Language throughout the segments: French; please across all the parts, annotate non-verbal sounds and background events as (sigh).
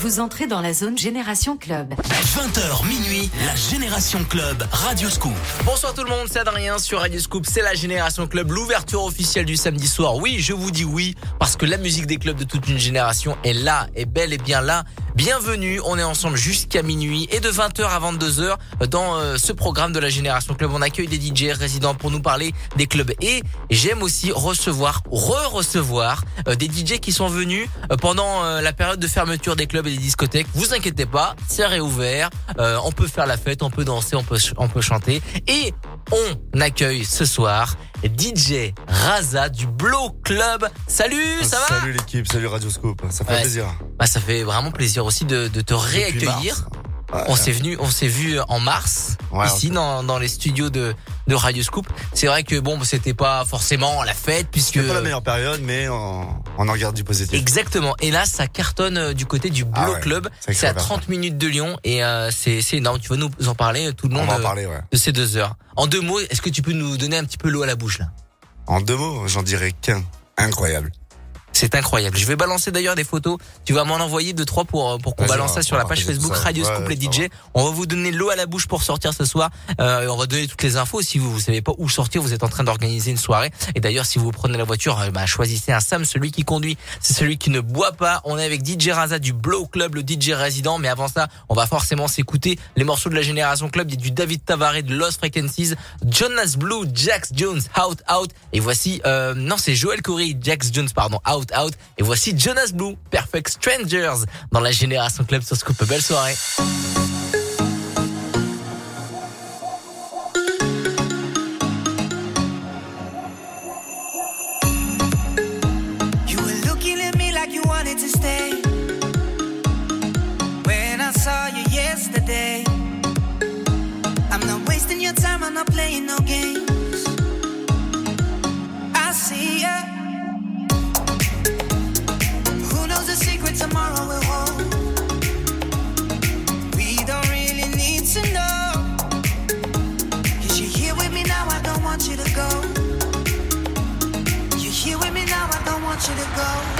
Vous entrez dans la zone Génération Club. 20h minuit, la Génération Club, Radio Scoop. Bonsoir tout le monde, c'est Adrien sur Radio Scoop, c'est la Génération Club, l'ouverture officielle du samedi soir. Oui, je vous dis oui, parce que la musique des clubs de toute une génération est là, est belle et bien là. Bienvenue, on est ensemble jusqu'à minuit et de 20h à 22h dans euh, ce programme de la Génération Club. On accueille des DJ résidents pour nous parler des clubs et j'aime aussi recevoir, re-recevoir euh, des DJ qui sont venus euh, pendant la période de fermeture des clubs et des discothèques. Vous inquiétez pas, c'est réouvert, on peut faire la fête, on peut danser, on peut, on peut chanter et on accueille ce soir DJ Raza du Blow Club. Salut, ça va Salut l'équipe, salut Radioscope, ça fait plaisir. Bah, ça fait vraiment plaisir aussi de, de te réaccueillir. On s'est venu, on s'est vu en mars ici dans, dans les studios de de Radio Scoop. C'est vrai que bon, c'était pas forcément la fête puisque pas la meilleure période, mais on, on en regarde du positif. Exactement. Et là, ça cartonne euh, du côté du Blow ah Club. C'est à 30 minutes de Lyon et euh, c'est c'est énorme. Tu vas nous en parler tout le long de, de ces deux heures. En deux mots, est-ce que tu peux nous donner un petit peu l'eau à la bouche là? En deux mots, j'en dirais qu'un. Incroyable. C'est incroyable. Je vais balancer d'ailleurs des photos. Tu vas m'en envoyer deux trois pour pour qu'on balance ça sur la page Facebook Radio Scoop les DJ. On va vous donner l'eau à la bouche pour sortir ce soir. Euh, on va donner toutes les infos. Si vous vous savez pas où sortir, vous êtes en train d'organiser une soirée. Et d'ailleurs, si vous prenez la voiture, euh, bah, choisissez un Sam. Celui qui conduit, c'est celui qui ne boit pas. On est avec DJ Raza du Blow Club, le DJ résident. Mais avant ça, on va forcément s'écouter les morceaux de la génération club. Il y a du David Tavares de Lost Frequencies, Jonas Blue, Jax Jones, Out Out. Et voici, euh, non, c'est Joel Corey, Jax Jones, pardon, Out Out. Et voici Jonas Blue, Perfect Strangers, dans la Génération Club sur Scoop. Belle soirée. You were looking at me like you wanted to stay. When I saw you yesterday, I'm not wasting your time, I'm not playing no games. I see ya. The secret tomorrow will hold. We don't really need to know. Cause you're here with me now, I don't want you to go. You're here with me now, I don't want you to go.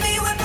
baby,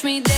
Just watch me dance.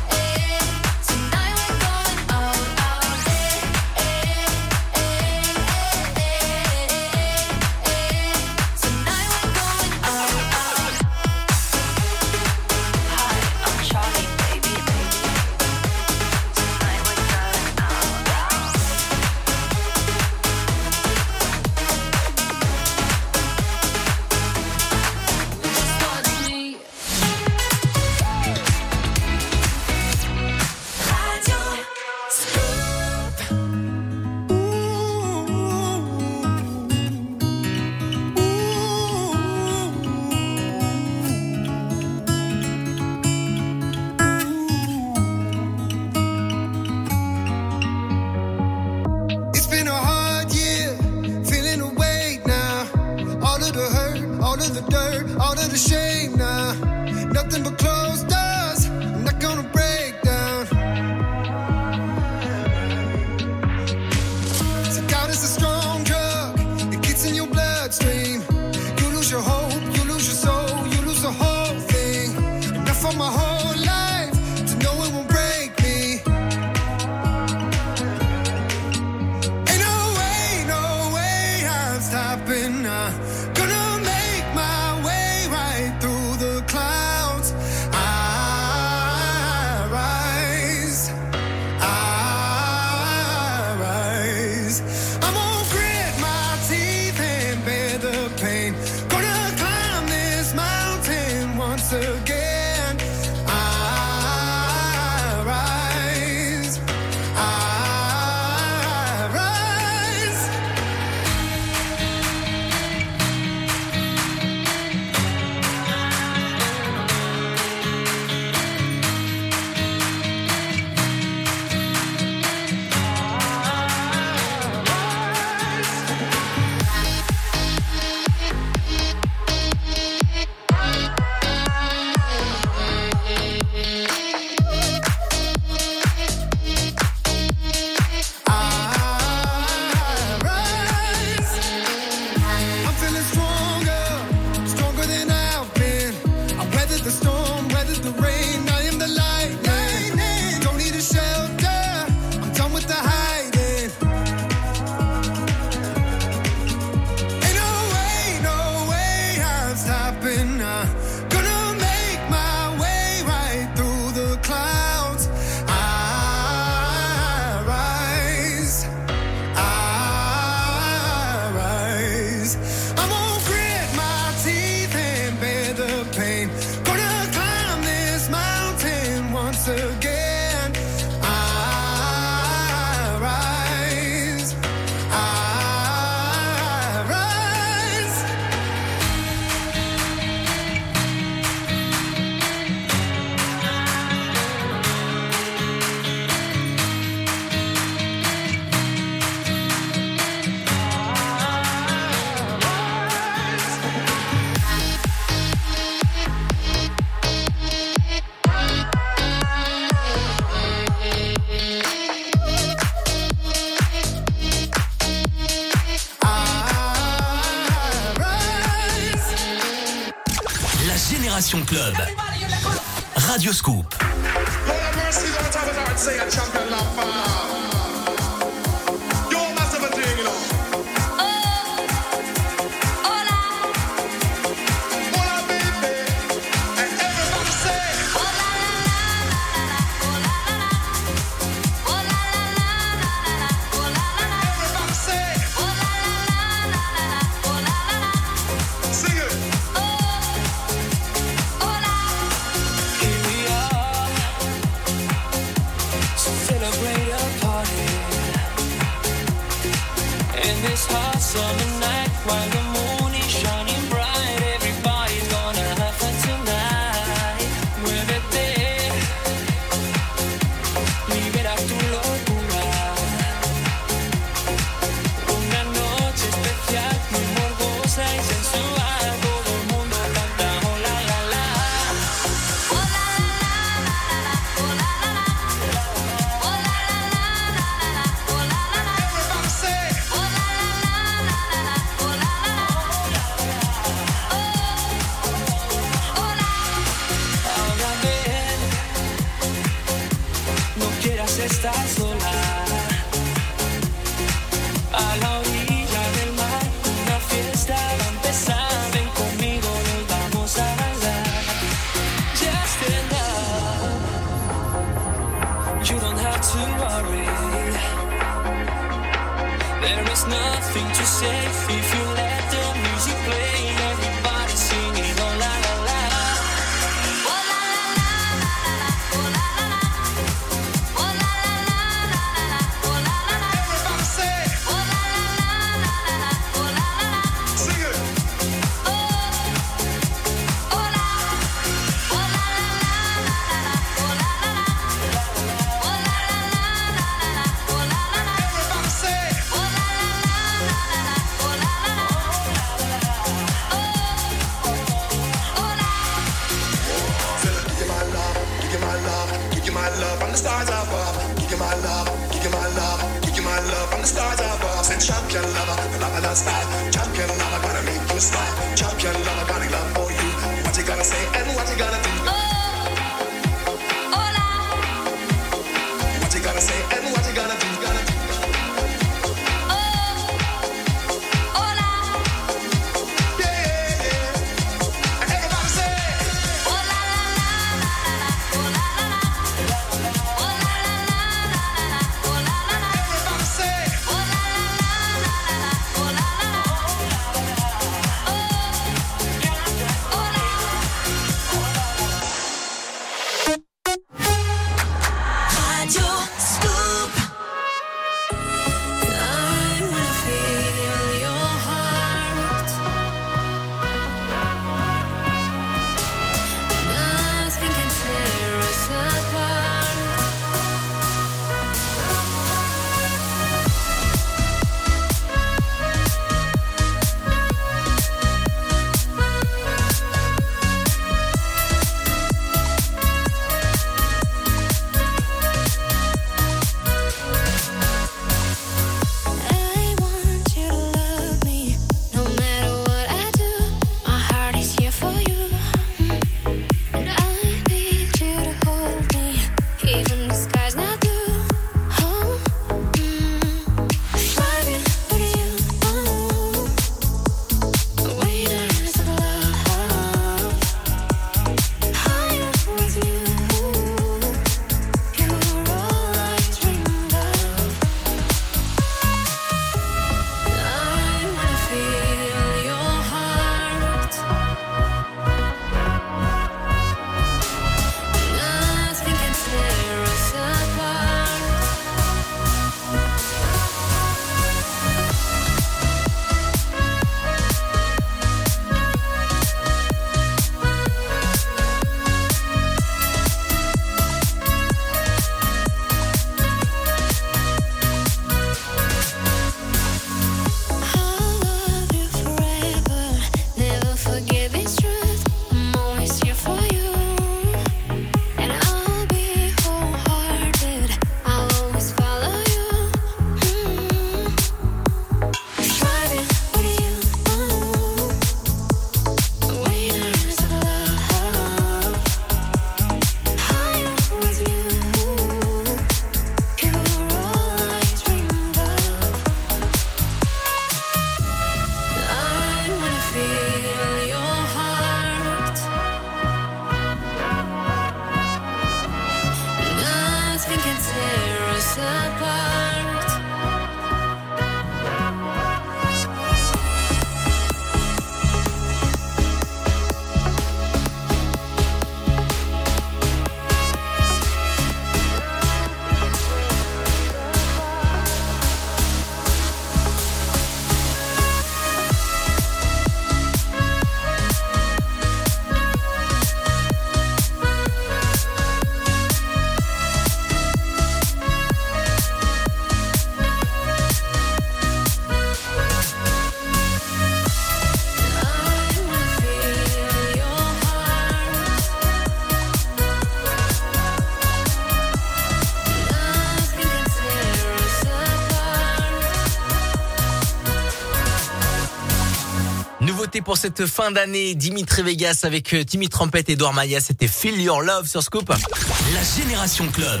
Pour cette fin d'année. Dimitri Vegas avec euh, Timmy Trumpet et Edouard Maya. C'était Feel Your Love sur Scoop. La Génération Club.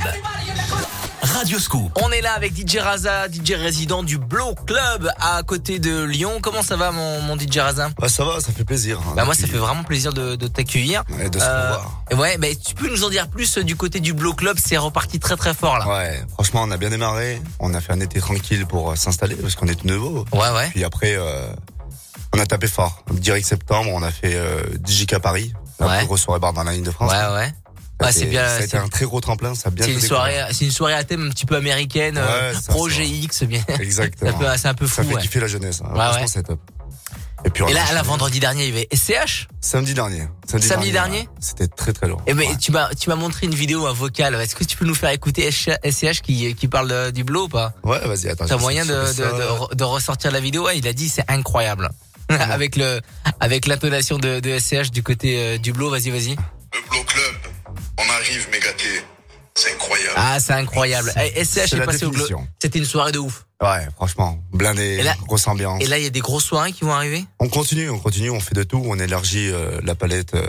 Radio Scoop. On est là avec DJ Raza, DJ résident du Blow Club à côté de Lyon. Comment ça va mon, mon DJ Raza? Bah, ça va, ça fait plaisir. hein, bah moi ça fait vraiment plaisir de, de t'accueillir. Ouais, de se revoir. ouais, bah, tu peux nous en dire plus euh, du côté du Blow Club, c'est reparti très très fort là. Ouais, franchement, on a bien démarré. On a fait un été tranquille pour euh, s'installer parce qu'on est tout nouveau. Ouais ouais. Puis après, euh, on a tapé fort. Direct septembre, on a fait euh, DJK Paris, la Ouais. plus grosse soirée bar dans la ligne de France. Ouais ouais. C'est bien, c'est- un très gros tremplin. Ça a bien C'est une soirée, c'est une soirée à thème un petit peu américaine, euh, projet. X, bien. (laughs) Exactement. C'est un peu- peu Ça fou, fait ouais. kiffer la jeunesse. hein. Franchement, c'est top. Et puis Et là, là, vendredi dernier, il y avait SCH. Samedi dernier. Samedi dernier. C'était très très lourd. Et mais Ouais. tu m'as tu m'as montré une vidéo un vocal. Est-ce que tu peux nous faire écouter SCH qui qui parle de- du blow ou pas? Ouais, vas-y, attends. T'as moyen de, de, ressortir la vidéo? Ouais, il a dit c'est incroyable. (laughs) avec le avec l'intonation de, de SCH du côté euh, du blow. Vas-y, vas-y. Le Blow Club, on arrive méga. C'est incroyable. Ah, c'est incroyable. Eh, SCH C'est est passé au définition. C'était une soirée de ouf. Ouais, franchement, blindé, là- grosse ambiance. Et là, il y a des grosses soirées qui vont arriver? On continue, on continue, on fait de tout, on élargit euh, la palette euh,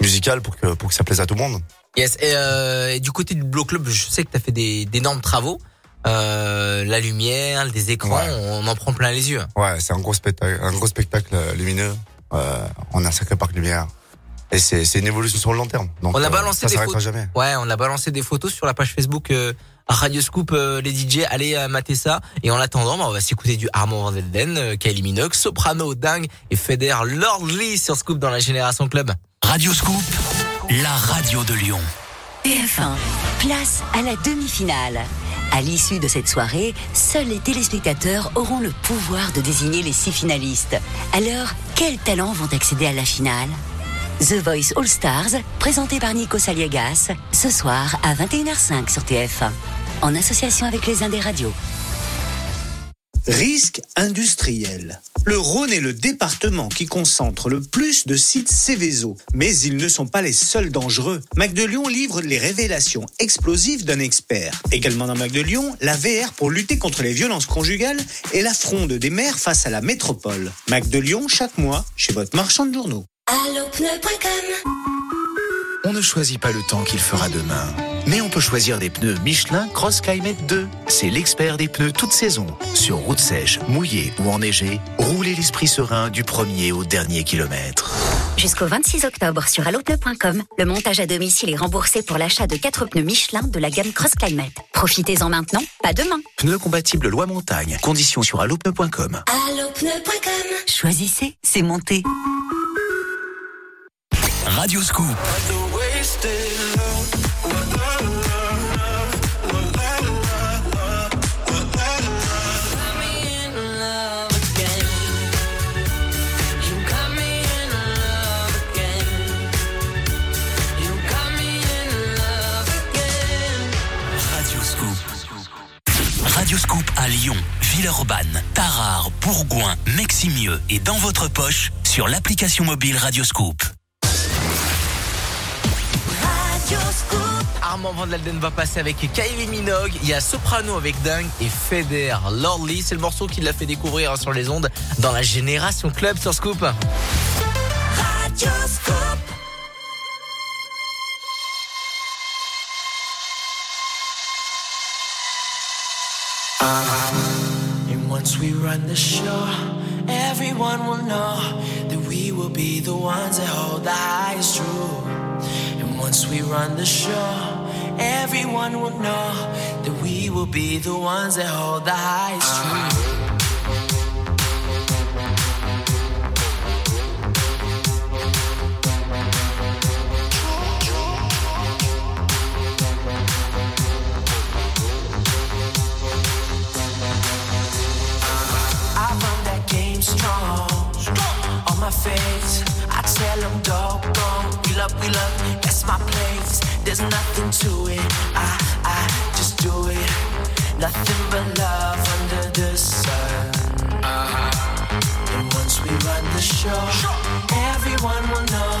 musicale pour que pour que ça plaise à tout le monde. Yes. Et, euh, et du côté du blow club, je sais que t'as fait des d'énormes travaux. Euh, la lumière, des écrans, Ouais. on en prend plein les yeux. Ouais, c'est un gros spectacle, un gros spectacle euh, lumineux. Euh, on a un sacré parc lumière. Et c'est c'est une évolution sur le long terme. Donc On a euh, balancé ça des s'arrêtera photos. jamais. Ouais, on a balancé des photos sur la page Facebook euh, Radio Scoop euh, les DJ. Allez euh, mater ça. Et en attendant, bah, on va s'écouter du Armand Van Delden, euh, Kylie Minogue, Soprano dingue et Feder Lord Lee sur Scoop dans la Génération Club. Radio Scoop. La radio de Lyon. TF1, place à la demi-finale. À l'issue de cette soirée, seuls les téléspectateurs auront le pouvoir de désigner les six finalistes. Alors, quels talents vont accéder à la finale? The Voice All Stars, présenté par Nico Saliegas, ce soir à 21h05 sur TF1, en association avec les Indes Radios. Risque industriel. Le Rhône est le département qui concentre le plus de sites Céveso. Mais ils ne sont pas les seuls dangereux. Mac de Lyon livre les révélations explosives d'un expert. Également dans Mac de Lyon, la VR pour lutter contre les violences conjugales et la fronde des maires face à la métropole. Mac de Lyon chaque mois chez votre marchand de journaux. On ne choisit pas le temps qu'il fera demain. Mais on peut choisir des pneus Michelin Cross Climate 2. C'est l'expert des pneus toute saison. Sur route sèche, mouillée ou enneigée, roulez l'esprit serein du premier au dernier kilomètre. Jusqu'au 26 octobre sur allopneu.com, le montage à domicile est remboursé pour l'achat de 4 pneus Michelin de la gamme Cross Climate. Profitez-en maintenant, pas demain. Pneus compatibles loi montagne. Conditions sur allopneu.com. Allopneu.com Choisissez, c'est monté. Radio Scoop. Scoop. Radio Scoop à Lyon, Villeurbanne, Tarare, Bourgoin, Meximieux et dans votre poche sur l'application mobile Radio Scoop. Armand Van Delden va passer avec Kylie Minogue. Il y a Soprano avec Dingue et Feder Lord Lee. C'est le morceau qui l'a fait découvrir hein, sur les ondes dans la Génération Club sur Scoop. Radio once we run the show, everyone will know that we will be the ones that hold the highest truth. And once we run the show, everyone will know that we will be the ones that hold the highest truth. My face, I tell them doggone. We love, we love, that's my place. There's nothing to it. I, I just do it. Nothing but love under the sun. Uh-huh. And once we run the show, everyone will know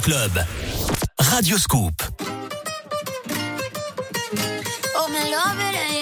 Club. Radio Scoop. Oh,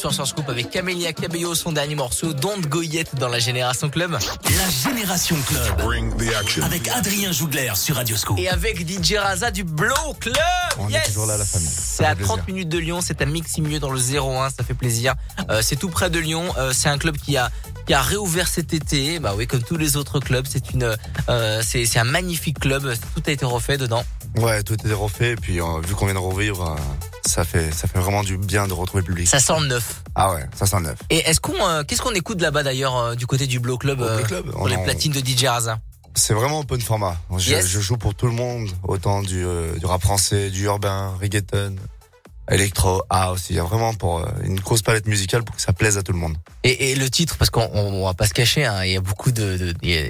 Sur Scoop avec Camélia Cabello, son dernier morceau, Don't Go Yet dans la Génération Club. La Génération Club. Avec Adrien Jougler sur Radio Scoop. Et avec DJ Raza du Blow Club. On Yes est toujours là, la famille. C'est à 30 minutes de Lyon, c'est à Miximieux dans le 01, ça fait plaisir. Euh, c'est tout près de Lyon, euh, c'est un club qui a qui a réouvert cet été. Bah oui, comme tous les autres clubs, c'est une euh, c'est c'est un magnifique club, tout a été refait dedans. Ouais, tout est refait. Et puis, euh, vu qu'on vient de revivre, euh, ça fait, ça fait vraiment du bien de retrouver le public. Ça sent le neuf. Ah ouais, ça sent neuf. Et est-ce qu'on euh, qu'est-ce qu'on écoute là-bas d'ailleurs euh, du côté du Blow Club, euh, Club, pour on les en- platines de DJ Raza? C'est vraiment open format. Je, Yes. je joue pour tout le monde, autant du, euh, du rap français, du urbain, reggaeton, électro, house. Il y a vraiment pour euh, une grosse palette musicale pour que ça plaise à tout le monde. Et, et le titre, parce qu'on on, on va pas se cacher, hein, il y a beaucoup de, de- il y a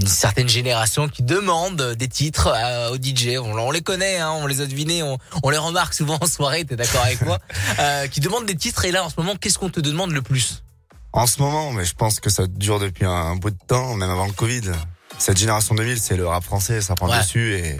une certaine génération qui demande des titres euh, aux DJ. On, on les connaît, hein, on les a devinés, on, on les remarque souvent en soirée. T'es d'accord avec moi (laughs) euh, Qui demandent des titres. Et là, en ce moment, qu'est-ce qu'on te demande le plus? En ce moment, mais je pense que ça dure depuis un, un bout de temps, même avant le Covid. Cette génération 2000, c'est le rap français, ça prend Ouais. dessus et,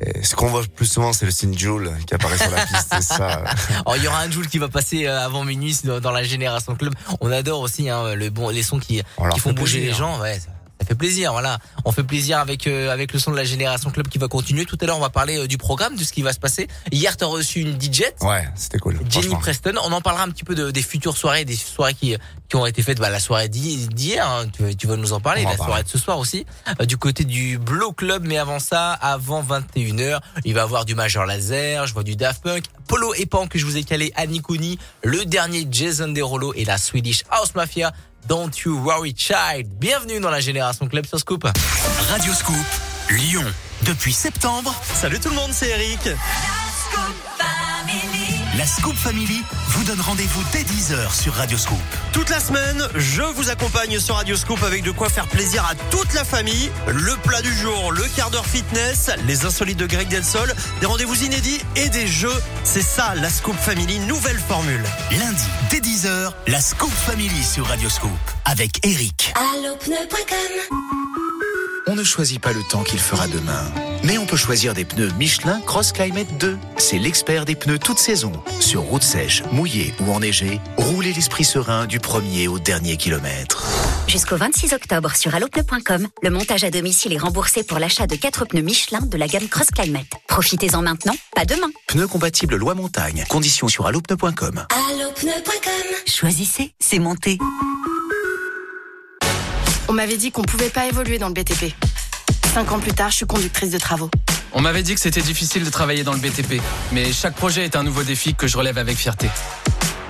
et ce qu'on voit plus souvent, c'est le signe Joule qui apparaît sur la piste. C'est ça. Alors, (laughs) il y aura un Joule qui va passer euh, avant minuit dans, dans la génération club. On adore aussi hein, le bon, les sons qui, qui font bouger plaisir. les gens. Ouais, ça fait plaisir, voilà. On fait plaisir avec euh, avec le son de la génération club qui va continuer. Tout à l'heure, on va parler euh, du programme, de ce qui va se passer. Hier, t'as reçu une DJ. Ouais, c'était cool. Jenny. Preston. On en parlera un petit peu de, des futures soirées, des soirées qui qui ont été faites. Bah, la soirée d'hi- d'hier, hein, tu, tu vas nous en parler. On La en soirée de ce soir aussi, euh, du côté du Blow Club. Mais avant ça, avant 21h, il va y avoir du Major Laser. Je vois du Daft Punk, Polo et Pan que je vous ai calé, Annie Cooney, le dernier Jason Derulo et la Swedish House Mafia. Don't you worry, child. Bienvenue dans la génération club sur Scoop. Radio Scoop, Lyon. Depuis septembre, Salut tout le monde, c'est Eric. La Scoop Family vous donne rendez-vous dès 10h sur Radio Scoop. Toute la semaine, je vous accompagne sur Radio Scoop avec de quoi faire plaisir à toute la famille. Le plat du jour, le quart d'heure fitness, les insolites de Greg Delsol, des rendez-vous inédits et des jeux. C'est ça, la Scoop Family, nouvelle formule. Lundi, dès 10h, la Scoop Family sur Radio Scoop. Avec Eric. Allopneu.com On ne choisit pas le temps qu'il fera demain. Mais on peut choisir des pneus Michelin Cross Climate 2. C'est l'expert des pneus toute saison. Sur route sèche, mouillée ou enneigée, roulez l'esprit serein du premier au dernier kilomètre. Jusqu'au 26 octobre sur allopneu.com, le montage à domicile est remboursé pour l'achat de 4 pneus Michelin de la gamme Cross Climate. Profitez-en maintenant, pas demain. Pneus compatibles loi montagne. Conditions sur allopneu.com. Allopneu.com Choisissez, c'est monté. On m'avait dit qu'on pouvait pas évoluer dans le BTP. Cinq ans plus tard, je suis conductrice de travaux. On m'avait dit que c'était difficile de travailler dans le BTP, mais chaque projet est un nouveau défi que je relève avec fierté.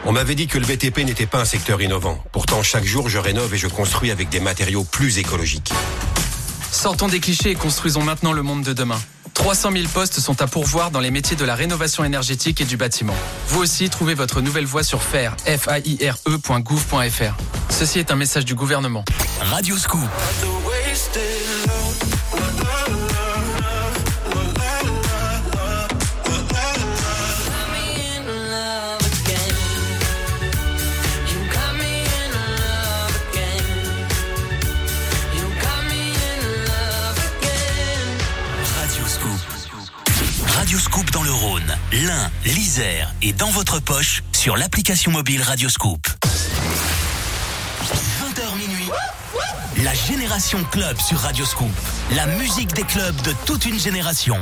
On m'avait dit que le BTP n'était pas un secteur innovant. Pourtant, chaque jour, je rénove et je construis avec des matériaux plus écologiques. Sortons des clichés et construisons maintenant le monde de demain. 300 000 postes sont à pourvoir dans les métiers de la rénovation énergétique et du bâtiment. Vous aussi, trouvez votre nouvelle voie sur faire, faire.gouv.fr. Ceci est un message du gouvernement. Radio Scoop. Scoop. Radio Scoop dans le Rhône, l'Ain, l'Isère et dans votre poche sur l'application mobile Radio Scoop. 20h minuit. La Génération Club sur Radio Scoop. La musique des clubs de toute une génération.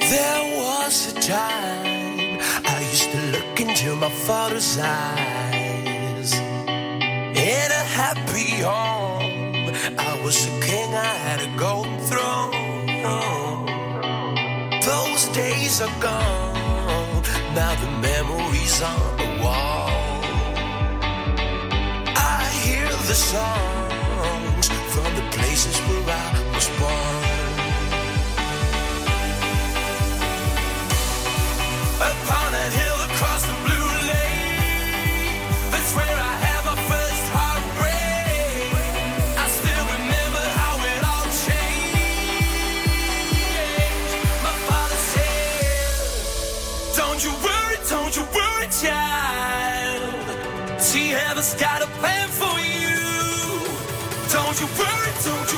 There was a time I used to look into my father's eyes. In a happy I was a king, I had a golden throne. Those days are gone, now the memories on the wall. I hear the songs from the places where I was born. Heaven's got a plan for you. Don't you worry, don't you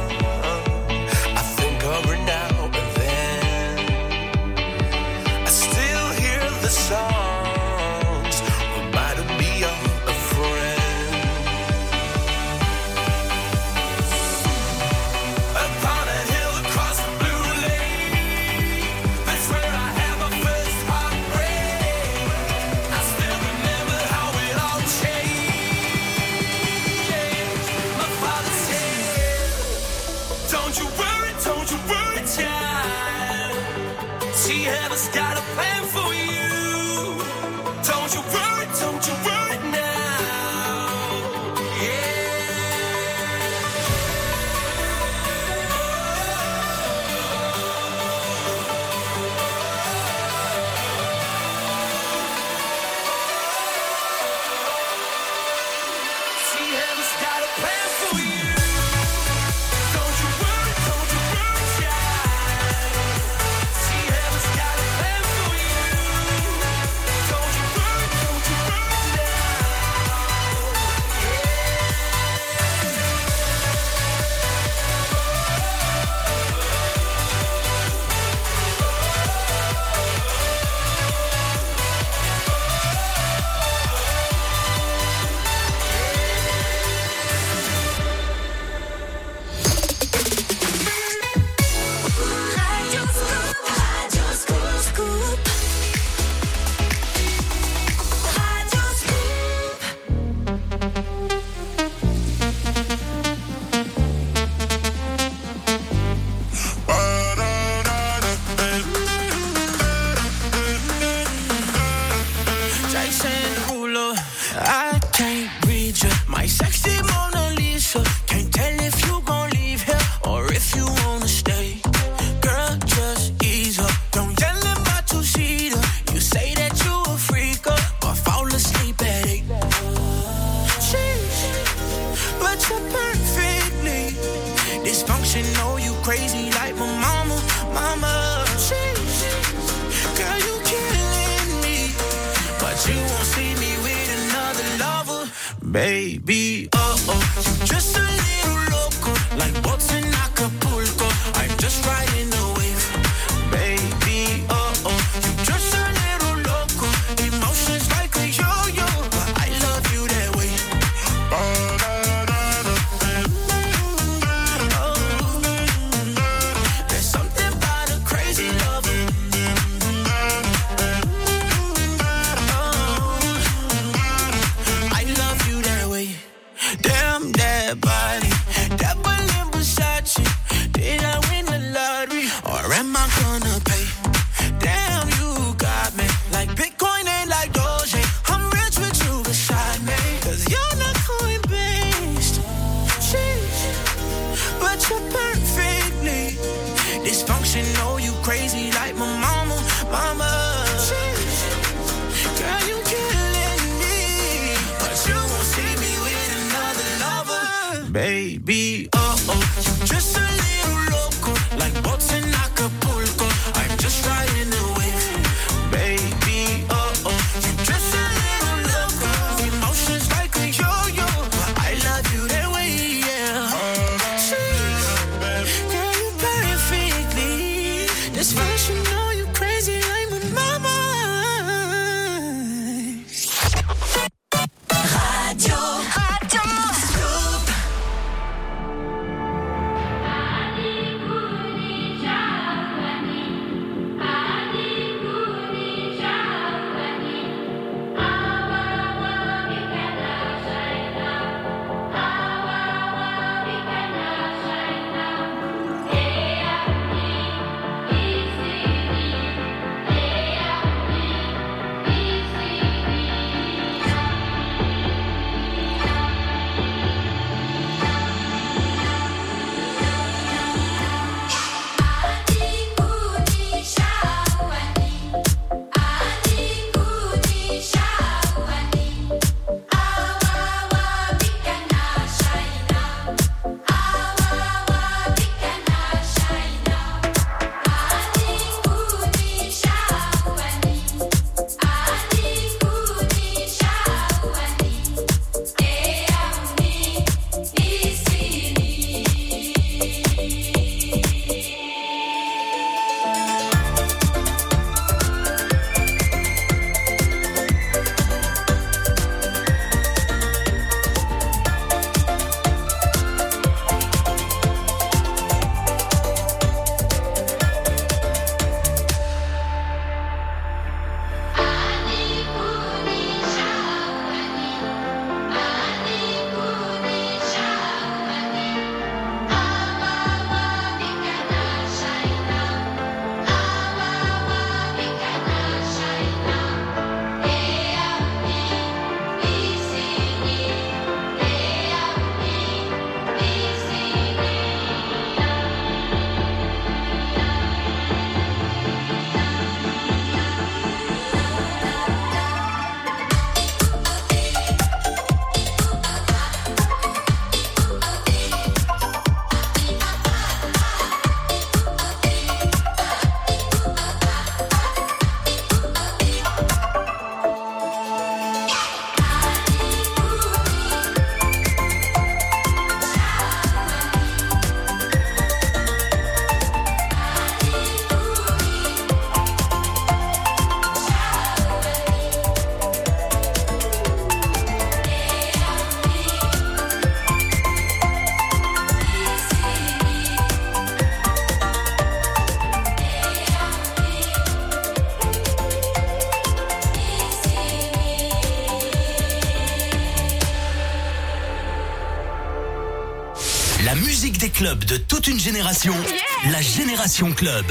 la génération club.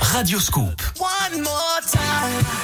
Radio Scoop. One more time.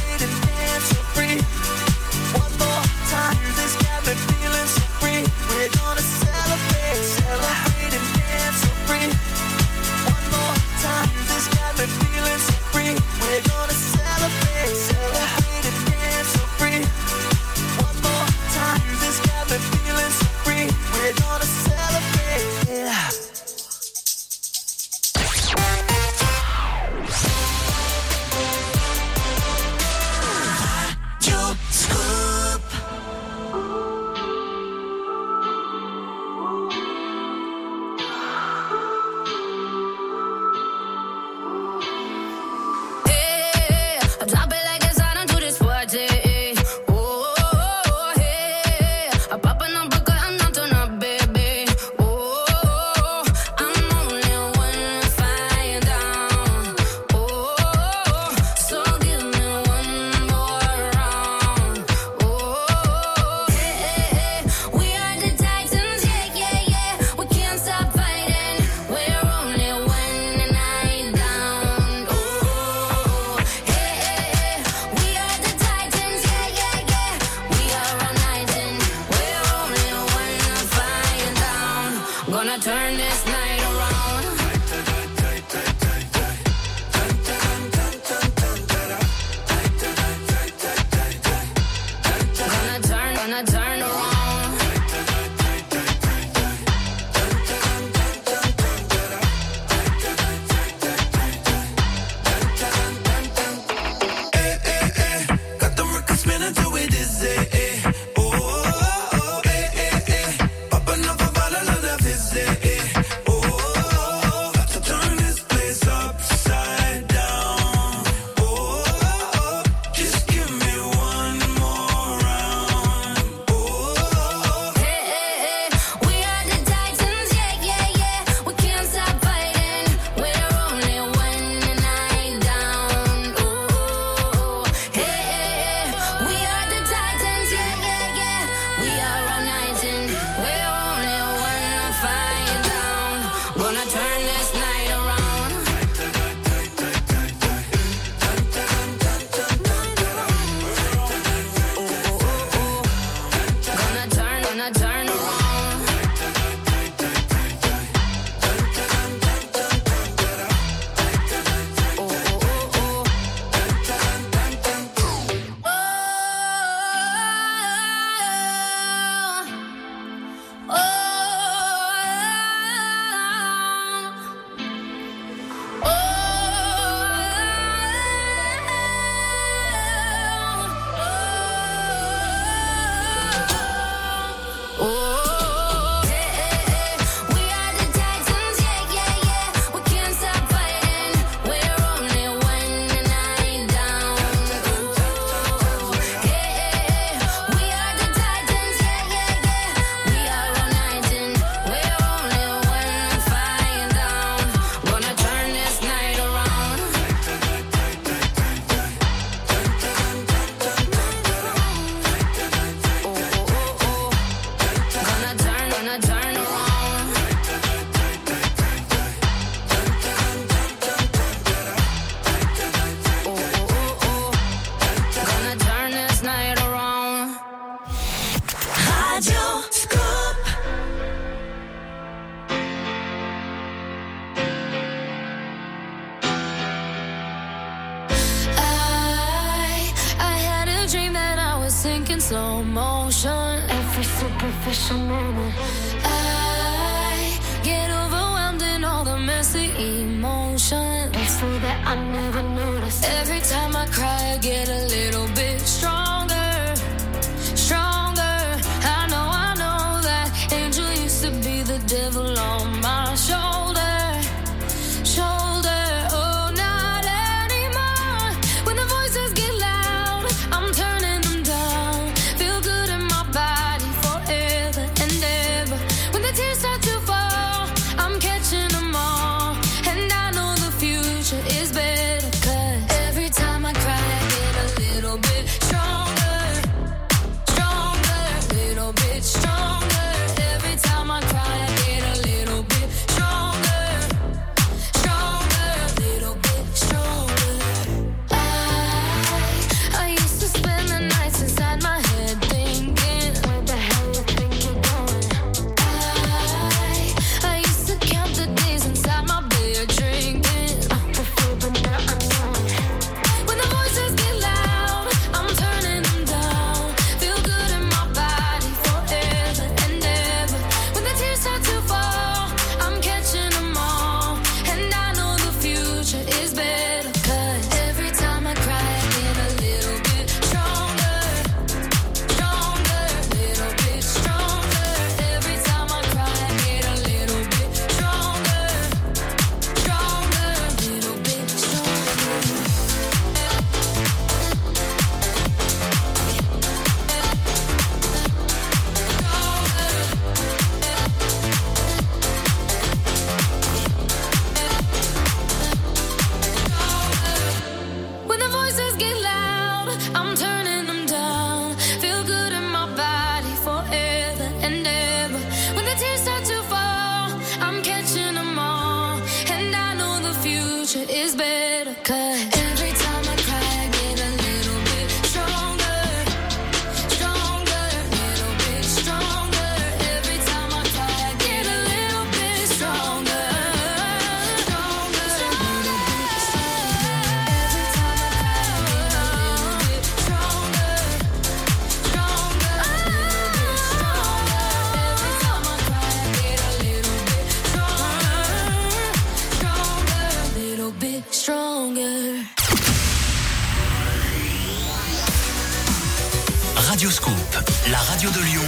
Radio Scoop, la radio de Lyon.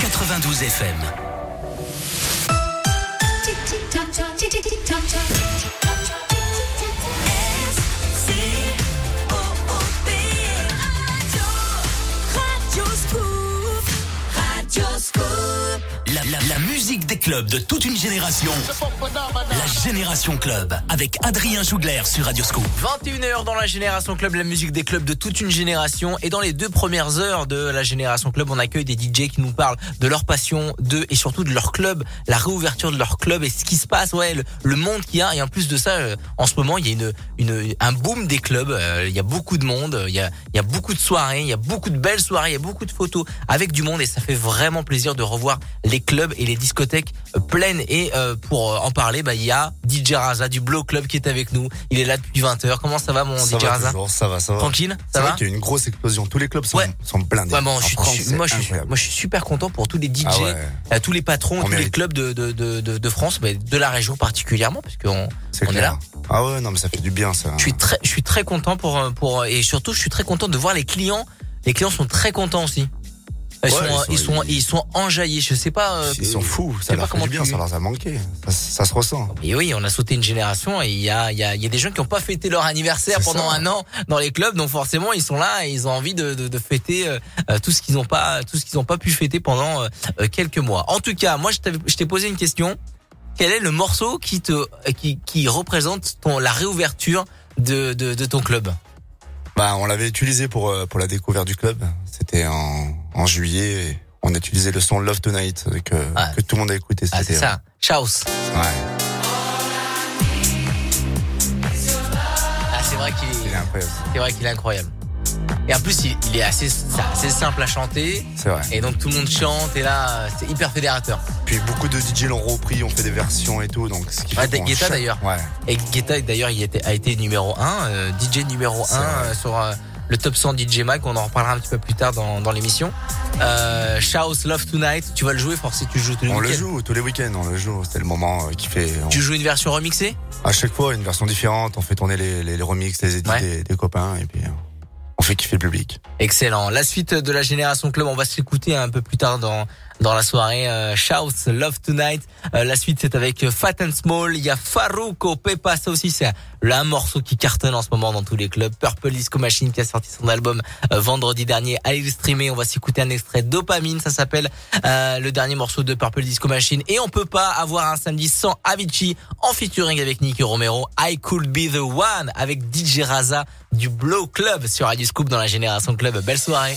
92 FM. La, musique des clubs de toute une génération. La Génération Club. Avec Adrien Jougler sur Radio Scoop. 21h dans la Génération Club, la musique des clubs de toute une génération. Et dans les deux premières heures de la Génération Club, on accueille des DJ qui nous parlent de leur passion, de et surtout de leur club, la réouverture de leur club et ce qui se passe, ouais, le, le monde qu'il y a. Et en plus de ça, euh, en ce moment, il y a une, une un boom des clubs. Euh, Il y a beaucoup de monde, il y a, il y a beaucoup de soirées, il y a beaucoup de belles soirées, il y a beaucoup de photos avec du monde et ça fait vraiment plaisir de revoir les clubs les discothèques euh, pleines. Et euh, pour euh, en parler, bah il y a DJ Raza du Blow Club qui est avec nous. Il est là depuis 20h. Comment ça va mon Ça DJ va Raza toujours, ça va, ça va. Tranquille Ça va qu'il y a une grosse explosion. Tous les clubs sont, sont blindés. Ouais, bon, je France, je- moi, je suis, incroyable. moi, je suis super content pour tous les DJ, Ah ouais. tous les patrons, On tous les clubs de, de, de, de, de France, mais de la région particulièrement, parce qu'on on est clair. là. Ah ouais, non, mais ça fait du bien, ça. Je suis très, je suis très content pour, pour, et surtout, je suis très content de voir les clients. Les clients sont très contents aussi. Ils, Ouais, sont, ils sont- ils sont, ils sont enjaillés. Je sais pas. euh, Ils sont fous, ça pas leur fait du bien, tu- ça leur a manqué. Ça, ça se ressent. Et oui, on a sauté une génération et il y a, y a, y a des gens qui n'ont pas fêté leur anniversaire pendant ça. un an dans les clubs, donc forcément ils sont là et ils ont envie de, de, de fêter euh, euh, tout ce qu'ils n'ont pas, tout ce qu'ils n'ont pas pu fêter pendant euh, quelques mois. En tout cas, moi je t'ai posé une question. Quel est le morceau qui te, qui, qui représente ton la réouverture de, de, de ton club? Bah, on l'avait utilisé pour, pour la découverte du club. C'était en, en juillet. et On a utilisé le son Love Tonight euh, que, que tout le monde a écouté. Ah, c'est ça. Chaos. Ouais. Ah, c'est vrai qu'il est, incroyable. c'est vrai qu'il est incroyable. Et en plus, il, il est assez, simple à chanter. C'est vrai. Et donc tout le monde chante et là, c'est hyper fédérateur. Puis beaucoup de DJ l'ont repris, ont fait des versions et tout. Donc, ce qui Ouais, fait Guetta d'ailleurs. Ouais. Et Guetta d'ailleurs, il était, a été numéro 1, DJ numéro 1 C'est vrai. euh, sur euh, le top 100 DJ Mag. On en reparlera un petit peu plus tard dans, dans l'émission. Euh, Shouse Love Tonight, tu vas le jouer forcément tu joues tous les On le week-ends. joue tous les week-ends, on le joue. C'est le moment euh, qui fait. on- Tu joues une version remixée? À chaque fois, une version différente. On fait tourner les, les, les remixes, les edits des, des copains et puis euh, on fait kiffer le public. Excellent. La suite de la génération club, on va s'écouter un peu plus tard dans dans la soirée. Euh, Shouts, Love Tonight. Euh, la suite c'est avec euh, Fat and Small. Il y a Farouk Pepa. Ça aussi c'est un morceau qui cartonne en ce moment dans tous les clubs. Purple Disco Machine qui a sorti son album euh, vendredi dernier. Allez le streamer. On va s'écouter un extrait Dopamine. Ça s'appelle euh, le dernier morceau de Purple Disco Machine. Et on peut pas avoir un samedi sans Avicii en featuring avec Nicky Romero. I Could Be The One avec DJ Raza du Blow Club sur Radio Scoop dans la génération club. Belle soirée.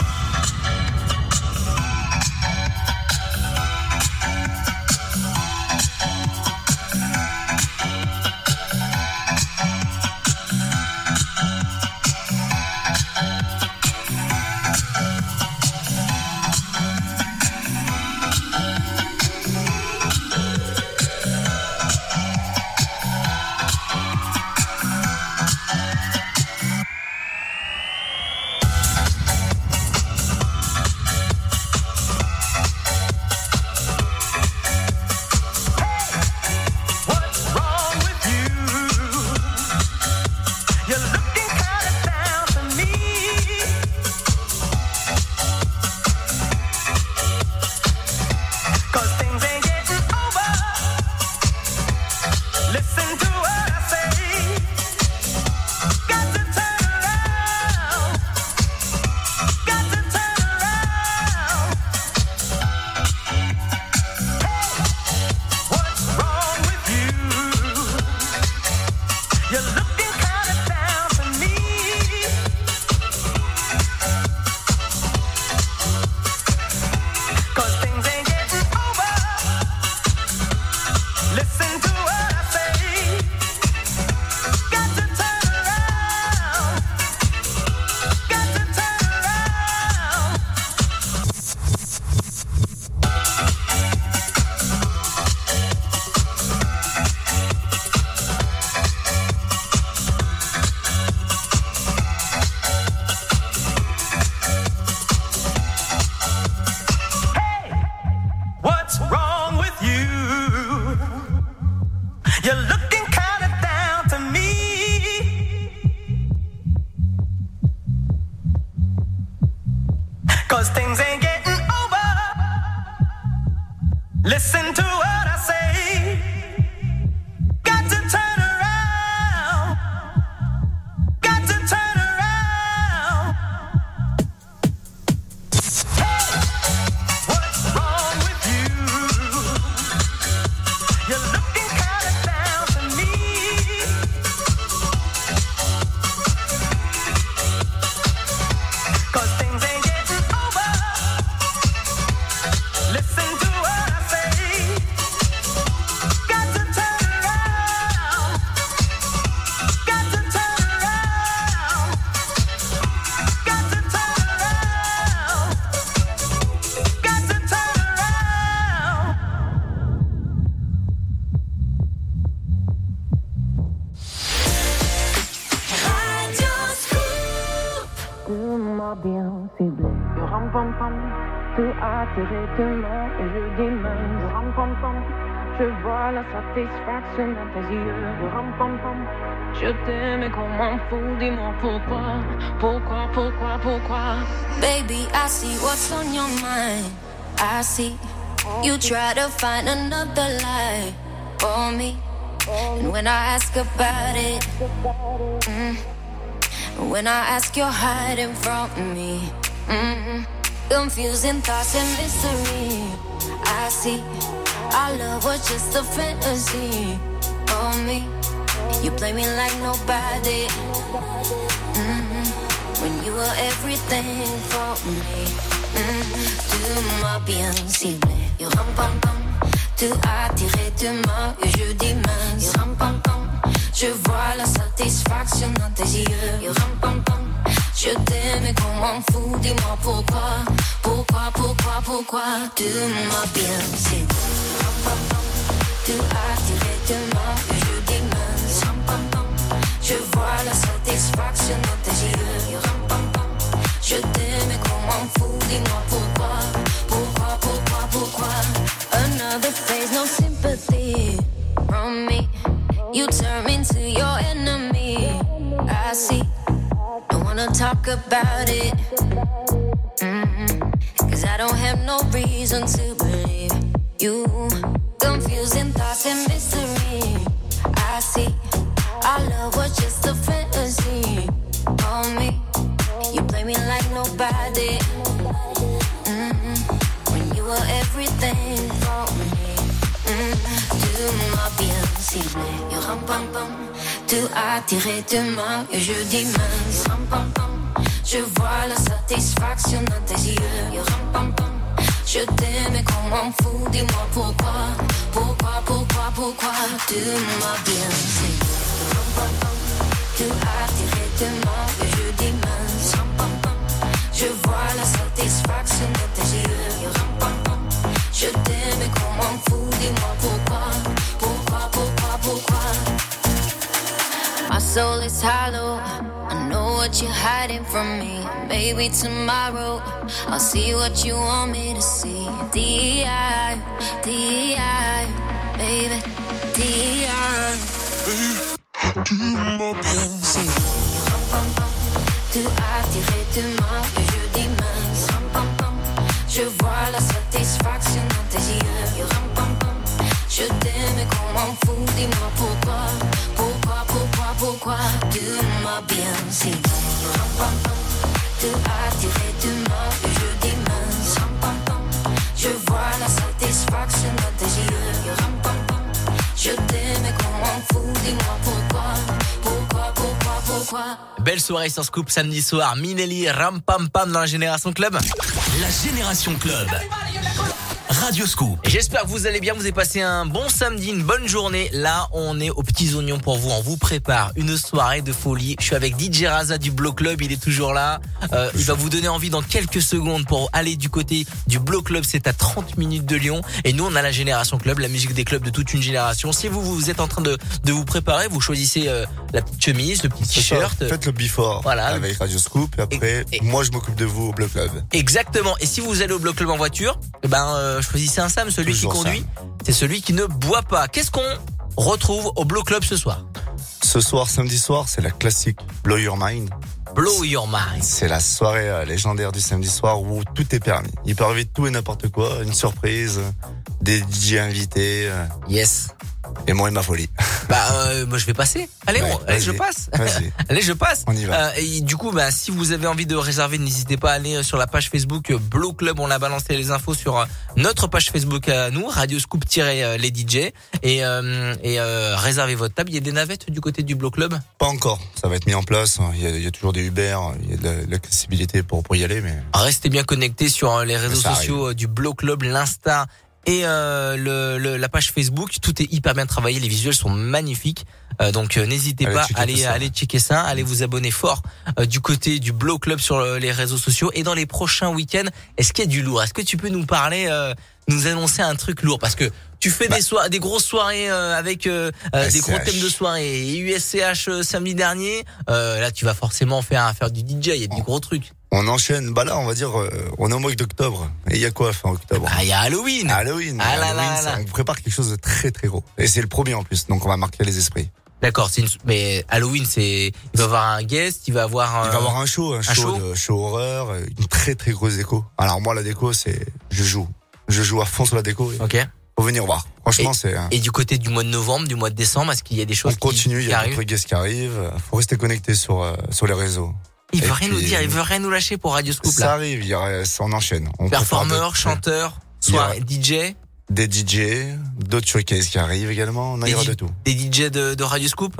Attiré et je dis mince. Ram pam pam, je vois la satisfaction dans tes yeux. Ram pam pam, je t'aime et qu'on m'en fout, dis-moi pourquoi, pourquoi, pourquoi, pourquoi. Baby, I see what's on your mind. I see you try to find another lie for me. And when I ask about it, mm, when I ask, you're hiding from me. Mm, confusing thoughts and mystery. I see our love was just a fantasy for me. You play me like nobody. Mm, when you were everything for me. Mm, tu m'as bien ciblé. You ram pam pam. Tu as tiré de moi et je dis mince. You ram pam pam. Je vois la satisfaction dans tes yeux. You ram pam pam. Je t'aime et qu'on m'en fout. Dis-moi pourquoi, pourquoi, pourquoi, pourquoi. Tu m'as bien. Tu as tiré de moi je. Je vois la satisfaction dans tes yeux. Je t'aime et qu'on m'en fout, dis-moi pourquoi, pourquoi, pourquoi, pourquoi. Another phase, no sympathy from me. You turn into your enemy. I see. Don't wanna talk about it. Mm-mm. Cause I don't have no reason to believe you. Confusing thoughts and mystery. I see. Our love was just a fantasy on me. You play me like nobody. Mm-mm. When you were everything for me. Mm. Tu m'as bien ciblé. You ram pam pam. Tu as tiré de moi et je dis mince. Ram pam pam. Je vois la satisfaction dans tes yeux. Ram pam pam. Je t'aime qu'on m'en fout. Dis-moi pourquoi, pourquoi, pourquoi, pourquoi. Tu m'as bien ciblé. You ram pam pam. Tu as tiré de moi et je dis mince. Ram pam pam. Je vois la satisfaction dans tes yeux. Ram pam pam. Je t'aime qu'on m'en fout. Dis-moi pourquoi, soul is hollow. I know what you're hiding from me. Maybe tomorrow I'll see what you want me to see. D.I. D.I. Baby. D.I. Je vois la satisfaction dans tes yeux. Je t'aime qu'on m'en fout. Dis-moi pourquoi, pourquoi, pourquoi, pourquoi. Tu m'as bien pam. Tu as tiré de moi et je dis mince. Ram pam pam. Je vois la satisfaction dans tes yeux. You ram pam pam. Je t'aime et qu'on m'en fout. Dis-moi pourquoi, pourquoi, pourquoi, pourquoi. Belle soirée sur Scoop samedi soir. Minelli, Ram Pam Pam dans la Génération Club. La Génération Club. Scoop. J'espère que vous allez bien, vous avez passé un bon samedi, une bonne journée. Là, on est aux petits oignons pour vous. On vous prépare une soirée de folie. Je suis avec DJ Raza du Blow Club, il est toujours là. Euh, il va vous donner envie dans quelques secondes pour aller du côté du Blow Club. C'est à 30 minutes de Lyon. Et nous, on a la Génération Club, la musique des clubs de toute une génération. Si vous, vous êtes en train de, de vous préparer, vous choisissez euh, la petite chemise, le petit t-shirt. Faites le before Voilà. avec Radio Scoop et après, moi je m'occupe de vous au Bloc Club. Exactement. Et si vous allez au bloc club en voiture, eh ben euh, choisissez un Sam, celui Toujours qui conduit, c'est celui qui ne boit pas. Qu'est-ce qu'on retrouve au bloc club ce soir Ce soir, samedi soir, c'est la classique Blow Your Mind. Blow Your Mind. C'est la soirée euh, légendaire du samedi soir où tout est permis. Il peut arriver tout et n'importe quoi, une surprise, des DJ invités. euh, Yes. Et moi et ma folie. (laughs) Bah euh, moi je vais passer. Allez, Ouais, on- allez vas-y. je passe. Vas-y. (laughs) allez je passe. On y va. Euh, et du coup bah si vous avez envie de réserver, n'hésitez pas à aller euh, sur la page Facebook euh, Blow Club. On a balancé les infos sur euh, notre page Facebook à nous, Radio Scoop les DJ et euh, et euh, réservez votre table. Il y a des navettes du côté du Blow Club? Pas encore. Ça va être mis en place. Il y a, il y a toujours des Uber, il y a de la- de l'accessibilité pour, pour y aller, mais Restez bien connectés sur euh, les réseaux ça sociaux euh, du Blow Club, l'Insta et euh, le, le- la page Facebook. Tout est hyper bien travaillé, les visuels sont magnifiques. Euh, donc euh, n'hésitez pas, allez ça. allez checker ça, allez vous abonner fort euh, du côté du Blow Club sur les réseaux sociaux et dans les prochains week-ends. Est-ce qu'il y a du lourd? Est-ce que tu peux nous parler, euh, nous annoncer un truc lourd? Parce que Tu fais Bah. des soirées, des grosses soirées euh, avec euh, euh, des gros thèmes de soirée. Et USCH euh, samedi dernier, euh, là tu vas forcément faire faire du DJ. Il y a des gros trucs. On enchaîne. Bah là, on va dire, euh, on est au mois d'octobre. Et il y a quoi fin octobre Ah, il y a Halloween. Halloween. Ah là Halloween, là ça, là. On prépare quelque chose de très très gros. Et c'est le premier en plus, donc on va marquer les esprits. D'accord, une... mais Halloween, c'est il va avoir un guest, il va avoir. Il va y avoir un show, un, show, show de show horreur, une très très grosse déco. Alors moi, la déco, c'est, je joue, je joue à fond sur la déco. Ok. Faut venir voir. Franchement, c'est. un- Et du côté du mois de novembre, du mois de décembre, est-ce qu'il y a des choses On continue, qui, il y a d'autres guests qui arrivent. Faut rester connecté sur euh, sur les réseaux. Il Et veut rien nous dire, il veut rien nous lâcher pour Radio Scoop Ça là. arrive, il y a, ça, enchaîne. On Performeur, chanteur, soirée, DJ, Des DJ, d'autres showcases qui arrivent également. On a Des de tout. des DJ de, de Radio Scoop?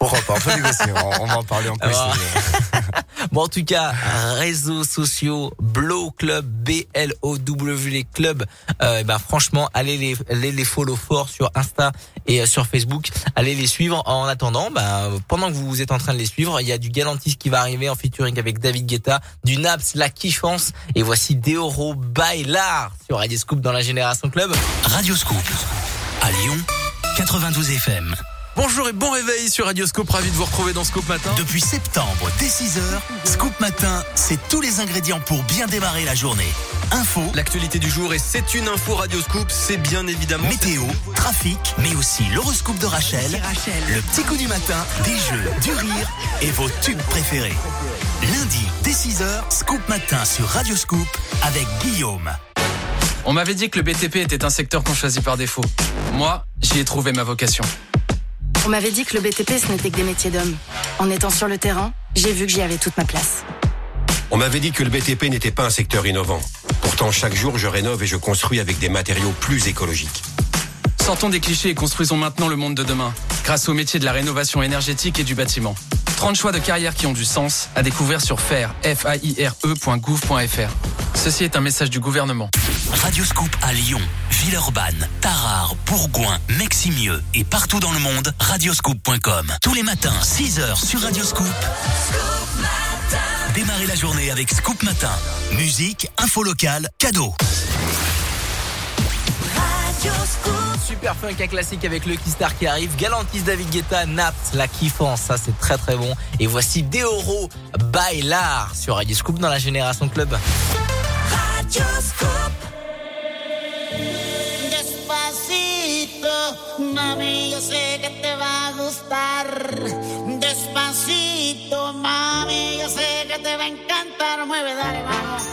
Pourquoi pas On peut négocier. on, on va en parler en plus. Ah. (laughs) Bon, en tout cas, réseaux sociaux, Blow Club, B-L-O-W, les clubs. Euh, bah, franchement, allez les, allez les follow fort sur Insta et euh, sur Facebook. Allez les suivre. En attendant, bah, pendant que vous êtes en train de les suivre, il y a du Galantis qui va arriver en featuring avec David Guetta, du Naps, La Kiffance. Et voici Deoro Bailar sur Radio Scoop dans la Génération Club. Radio Scoop. À Lyon, 92 FM. Bonjour et bon réveil sur Radio Scoop. Ravi de vous retrouver dans Scoop Matin. Depuis septembre, dès 6h, Scoop Matin, c'est tous les ingrédients pour bien démarrer la journée. Info, L'actualité du jour et c'est une info Radio Scoop, c'est bien évidemment. météo, trafic, mais aussi l'horoscope de Rachel, le petit coup du matin, des jeux, du rire et vos tubes préférés. Lundi, dès 6h, Scoop Matin sur Radio Scoop avec Guillaume. On m'avait dit que le BTP était un secteur qu'on choisit par défaut. Moi, j'y ai trouvé ma vocation. On m'avait dit que le BTP, ce n'était que des métiers d'hommes. En étant sur le terrain, j'ai vu que j'y avais toute ma place. On m'avait dit que le BTP n'était pas un secteur innovant. Pourtant, chaque jour, je rénove et je construis avec des matériaux plus écologiques. Sortons des clichés et construisons maintenant le monde de demain, grâce au métier de la rénovation énergétique et du bâtiment. 30 choix de carrière qui ont du sens à découvrir sur faire, f-a-i-r-e.gouv.fr. Ceci est un message du gouvernement. Radio Scoop à Lyon, Villeurbanne, Tarare, Bourgoin, Meximieux et partout dans le monde, radioscoop.com. Tous les matins, 6h sur Radio Scoop. Démarrez la journée avec Scoop Matin. Musique, info locale, cadeau. Super funk, un classique avec le Star qui arrive. Galantis David Guetta, Naps, la kiffance, ça c'est très très bon. Et voici Deoro Bailar sur Radio Scoop dans la Génération Club. Despacito, mami, yo sé que te va a gustar. Despacito, mami, yo sé que te va a encantar. Mueve, dale, vamos.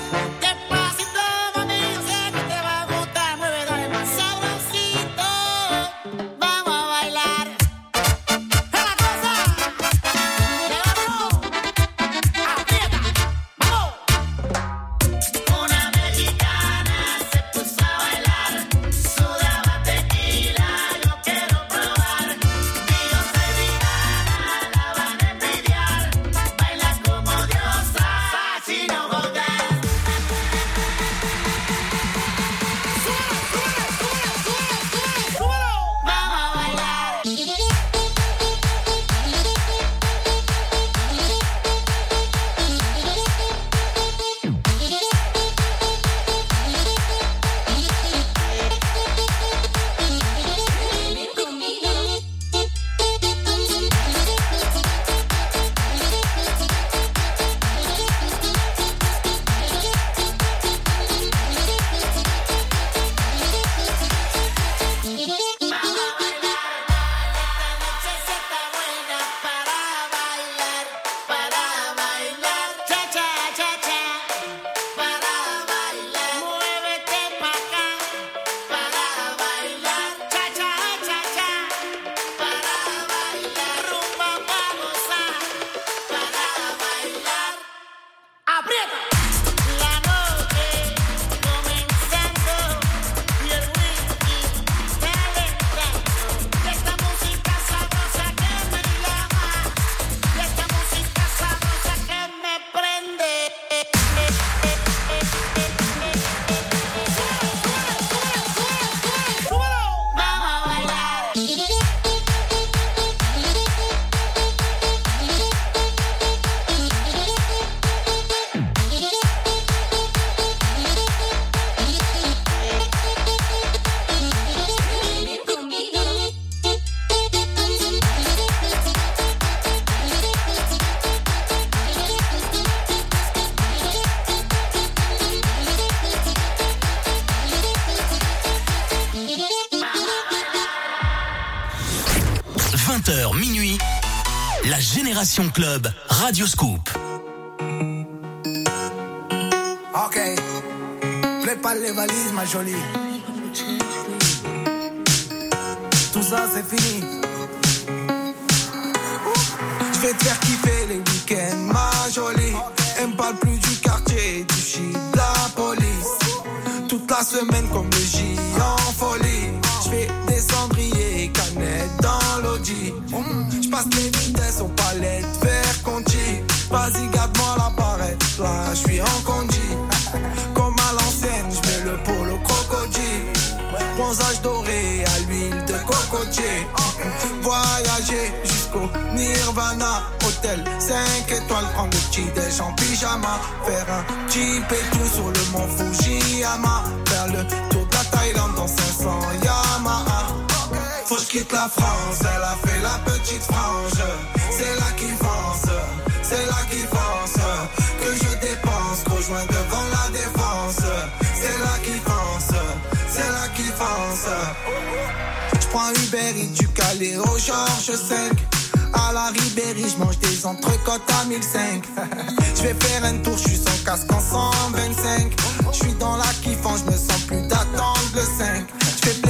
Club Radio Scoop. Ok, prépare les valises, ma jolie. Tout ça, c'est fini. Je vais te faire kiffer les week-ends, ma jolie. Elle me parle plus du quartier, du shit, de la police. Toute la semaine comme le J en folie. Je fais des cendriers, canettes dans l'audi. Je passe les aux palettes, vers Conti. Vas-y, garde-moi la barrette, là, je suis en condi. Comme à l'ancienne, je mets le polo crocodile. Bronzage doré à l'huile de cocotier. Voyager jusqu'au Nirvana. Hôtel 5 étoiles, prendre le petit déj en pyjama. Faire un et tout sur le mont Fujiyama. Faire le tour de la Thaïlande dans 500 Yamaha. Quitte la France, elle a fait la petite frange. C'est là qui fonce, c'est là qui fonce. Que je dépense, rejoins devant la défense. C'est là qui fonce, c'est là qui fonce. Je prends Uber du Calais au Georges 5. À la Ribéry, je mange des entrecôtes à 1005. (laughs) Je vais faire un tour, je suis sans casque en 125. Je suis dans la kiffant, je me sens plus d'attendre le 5. Je fais plaisir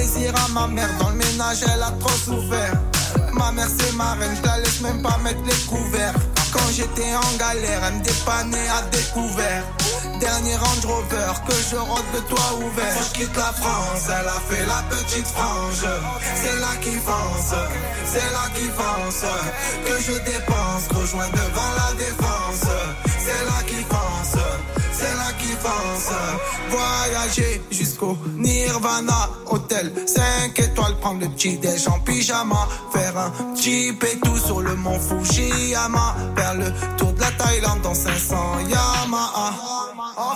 ma mère, dans le ménage, elle a trop souffert. Ma mère, c'est ma reine, je la laisse même pas mettre les couverts. Quand j'étais en galère, elle me dépannait à découvert. Dernier Range Rover, que je rentre le toit ouvert. Que je quitte la France, elle a fait la petite frange. C'est là qui fonce, c'est là qui fonce. Que je dépense, rejoins devant la défense. C'est là qui fonce, c'est là qui fonce. Voyager jusqu'au Nirvana, hôtel 5 étoiles, prendre le petit déj en pyjama. Faire un et tout sur le mont Fujiyama. Faire le tour de la Thaïlande dans 500 Yamaha.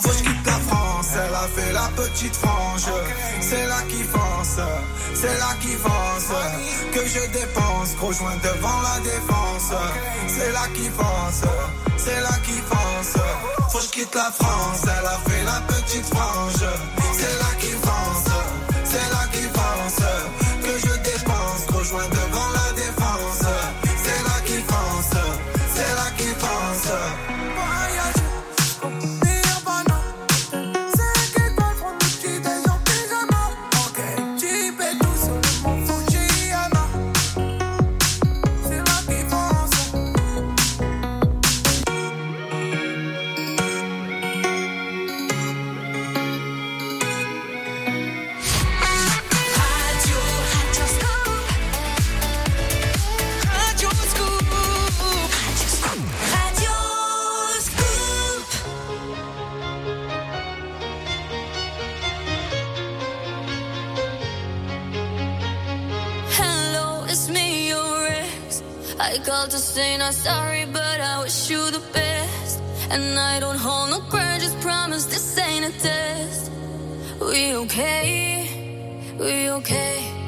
Faut que quitte la France, elle a fait la petite frange. C'est là qui fonce, c'est là qui fonce. Que je dépense, rejoins devant la défense. C'est là qui fonce, c'est là qui fonce. Faut que je quitte la France, elle a fait la petite frange. To say not sorry, but I wish you the best. And I don't hold no grudges, promise this ain't a test. We okay? We okay?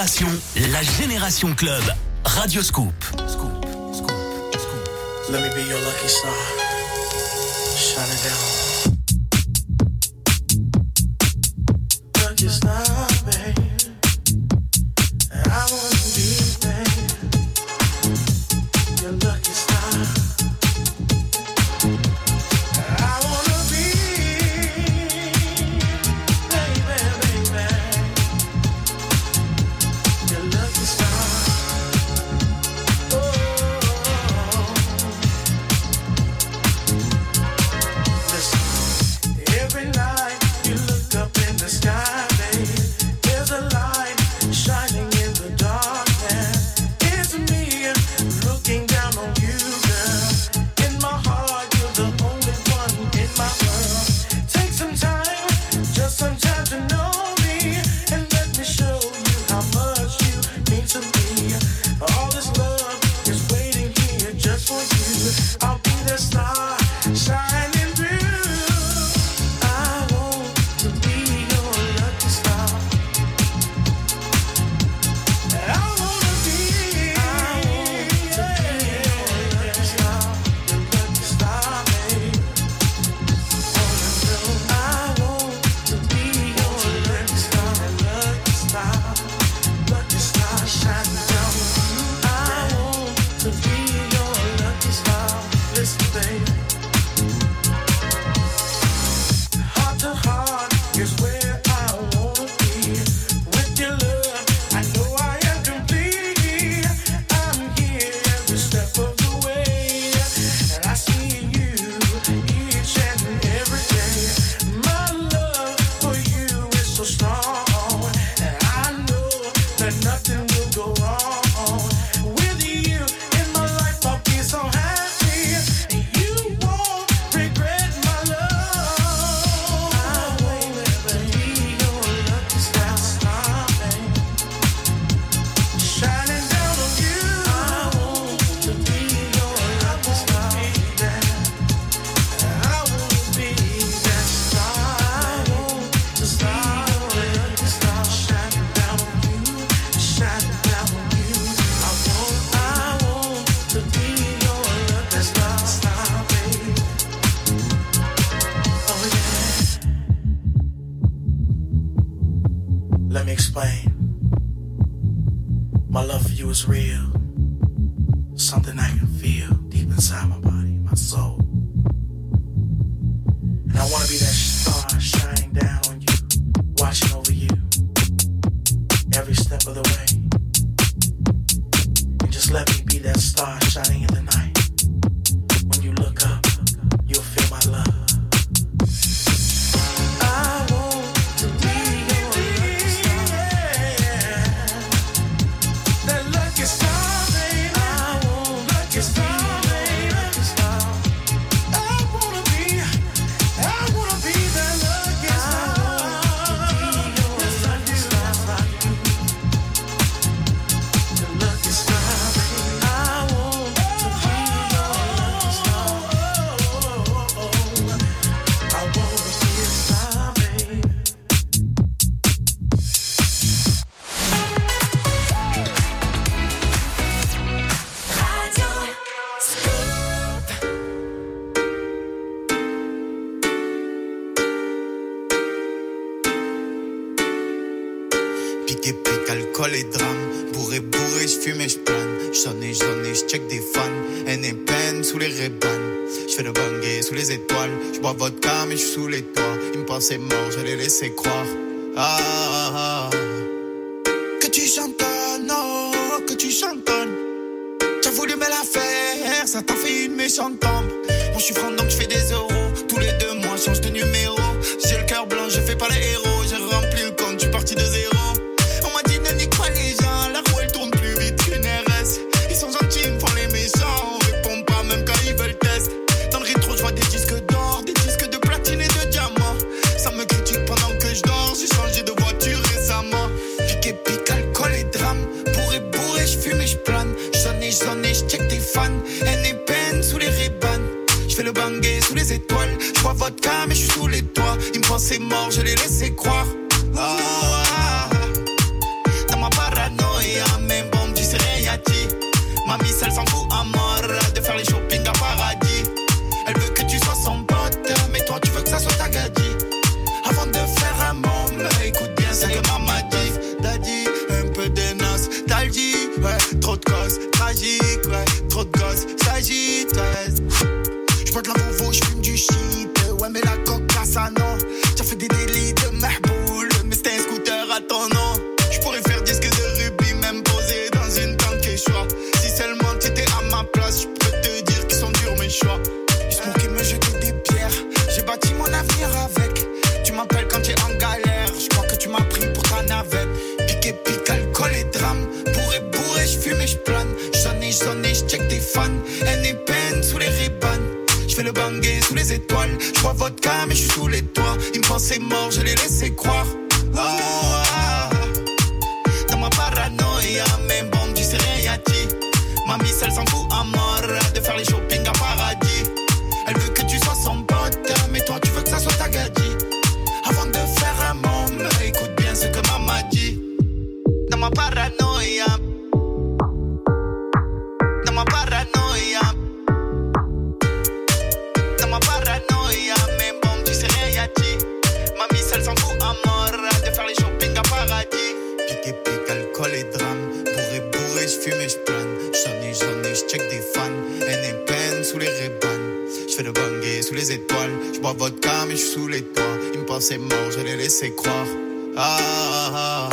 la génération club. Radio Scoop. Scoop, Scoop, Scoop. Let me be your lucky star. Je bois vodka, mais je sous les toits. Ils me pensaient mort, je les laissais croire. Ah, mais je suis sous les doigts. Ils me pensaient mort, je les laissais croire. Oh, ah. Dans ma paranoïa, même bon, tu sais rien, dit. Mamie, elle s'en fout à moi. Étoiles. J'bois vodka, mais j'suis sous les toits. Ils me pensaient mort, je les laissais croire. Oh, ah. Dans ma paranoïa, mais bon, tu sais rien, ti. Mamie, elle s'en fout les étoiles. J'bois vodka, mais j'suis sous les toits. Ils me pensaient mort, je les laissais croire. Ah, ah, ah.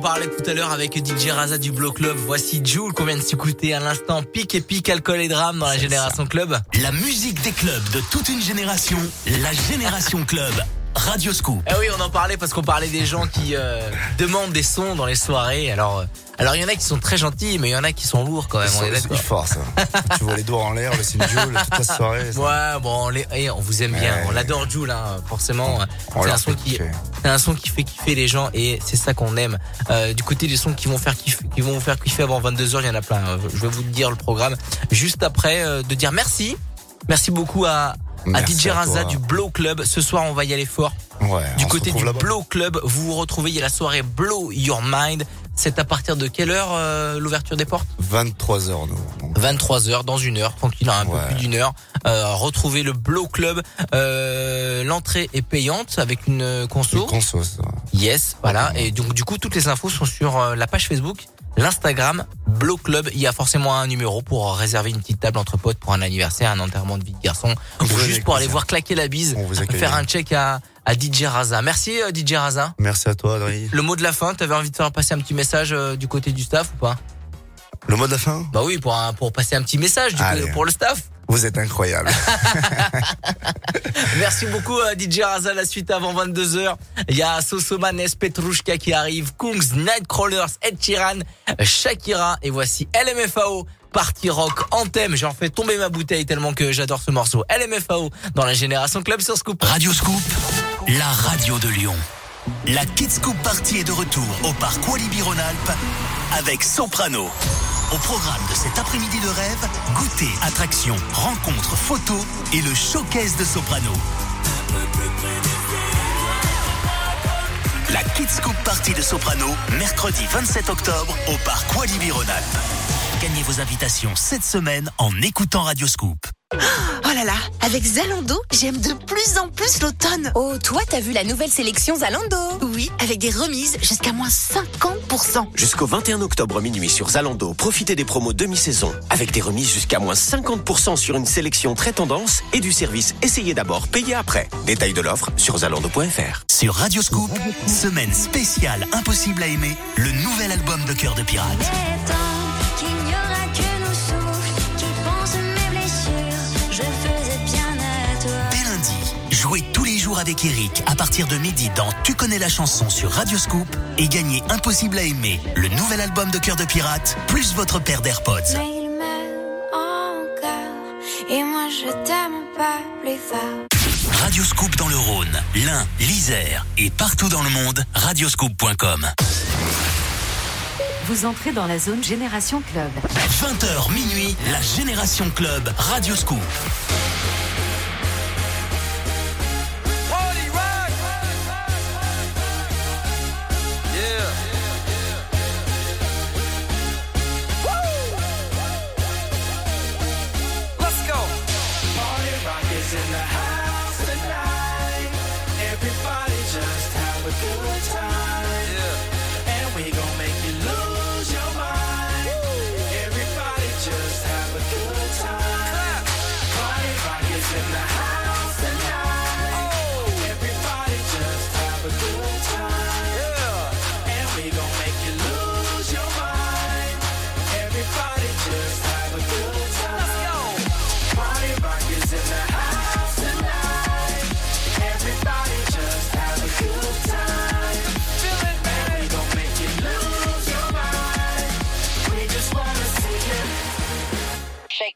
Parlait tout à l'heure avec DJ Raza du Blow Club. Voici Jules qu'on vient de s'écouter à l'instant. Pique et pique, alcool et drame dans la Génération Club. La musique des clubs de toute une génération, la Génération Club. Radio Scoop. Eh oui, on en parlait parce qu'on parlait des gens qui euh, demandent des sons dans les soirées. Alors, euh, alors il y en a qui sont très gentils, mais il y en a qui sont lourds quand même. On est Ils d'accord. forcent. hein. (laughs) tu vois les doigts en l'air, le signe Jules, toute la soirée. ça. Ouais, bon, on, les- eh, on vous aime bien, Ouais. on adore Jules, hein, forcément. On C'est un son qui, c'est un son qui fait kiffer les gens et c'est ça qu'on aime. Euh, du côté des sons qui vont faire kiffer, qui vont vous faire kiffer avant 22 h il y en a plein. Euh, Je vais vous dire le programme juste après euh, de dire merci, merci beaucoup à, à Merci DJ à Raza toi. du Blow Club. Ce soir, on va y aller fort. Ouais, Du on côté du. Blow Club, vous vous retrouvez. Il y a la soirée Blow Your Mind. C'est à partir de quelle heure euh, l'ouverture des portes? 23h, nous. 23 heures dans une heure, tranquille, un Ouais. peu plus d'une heure. Euh, retrouvez le Blow Club. Euh, L'entrée est payante avec une euh, conso. Conso, ça. Yes, voilà. Et donc du coup, toutes les infos sont sur euh, la page Facebook, l'Instagram, Blow Club. Il y a forcément un numéro pour réserver une petite table entre potes pour un anniversaire, un enterrement de vie de garçon, ou juste pour aller voir claquer la bise, On vous accueille. faire un check à, à DJ Raza. Merci euh, DJ Raza. Merci à toi, Adrien. Le mot de la fin, t'avais envie de faire passer un petit message euh, du côté du staff ou pas? Le mot de la fin? Bah oui, pour, un- pour passer un petit message du coup, pour le staff. Vous êtes incroyable. (laughs) Merci beaucoup à DJ Raza. La suite avant 22h. Il y a Sosomanes, Petrushka qui arrive, Kungs, Nightcrawlers, Ed Sheeran, Shakira et voici LMFAO. Party rock en thème, j'en fais tomber ma bouteille tellement que j'adore ce morceau. LMFAO dans la génération club sur Scoop. Radio Scoop, la radio de Lyon. La Kids Scoop Party est de retour au parc Walibi Rhône-Alpes avec Soprano. Au programme de cet après-midi de rêve, goûter, attractions, rencontres, photos et le showcase de Soprano. La Kids Scoop Party de Soprano, mercredi 27 octobre au parc Walibi Rhône-Alpes. Gagnez vos invitations cette semaine en écoutant Radio Scoop. Oh là là, avec Zalando, j'aime de plus en plus l'automne. Oh, toi, t'as vu la nouvelle sélection Zalando? Oui, avec des remises jusqu'à moins 50%. Jusqu'au 21 octobre minuit sur Zalando, profitez des promos demi-saison avec des remises jusqu'à moins 50% sur une sélection très tendance et du service essayez d'abord, payez après. Détail de l'offre sur zalando.fr. Sur Radio Scoop, semaine spéciale Impossible à aimer, le nouvel album de Cœur de Pirate. avec Eric à partir de midi dans Tu connais la chanson sur Radio Scoop et gagnez Impossible à aimer, le nouvel album de Cœur de Pirate, plus votre paire d'AirPods. Mais il encore, et moi je t'aime pas plus fort. Radio Scoop dans le Rhône, l'Ain, l'Isère et partout dans le monde, radioscoop.com. Vous entrez dans la zone Génération Club. 20h minuit, la Génération Club, Radio Scoop.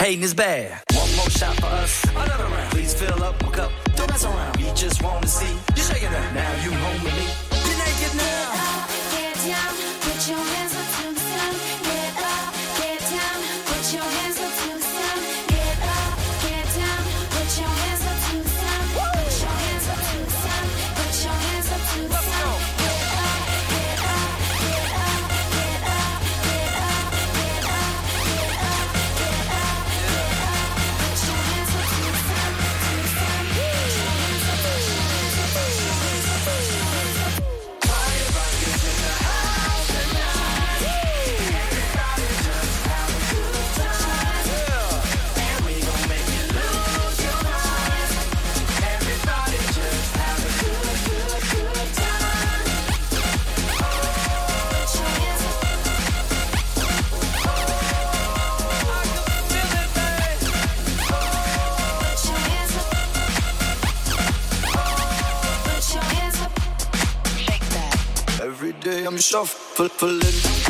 Hating is bad. One more shot for us. Another round. Please fill up my cup. Don't mess around. We just want to see you shaking it. Now you home with me. You're naked now. shuffling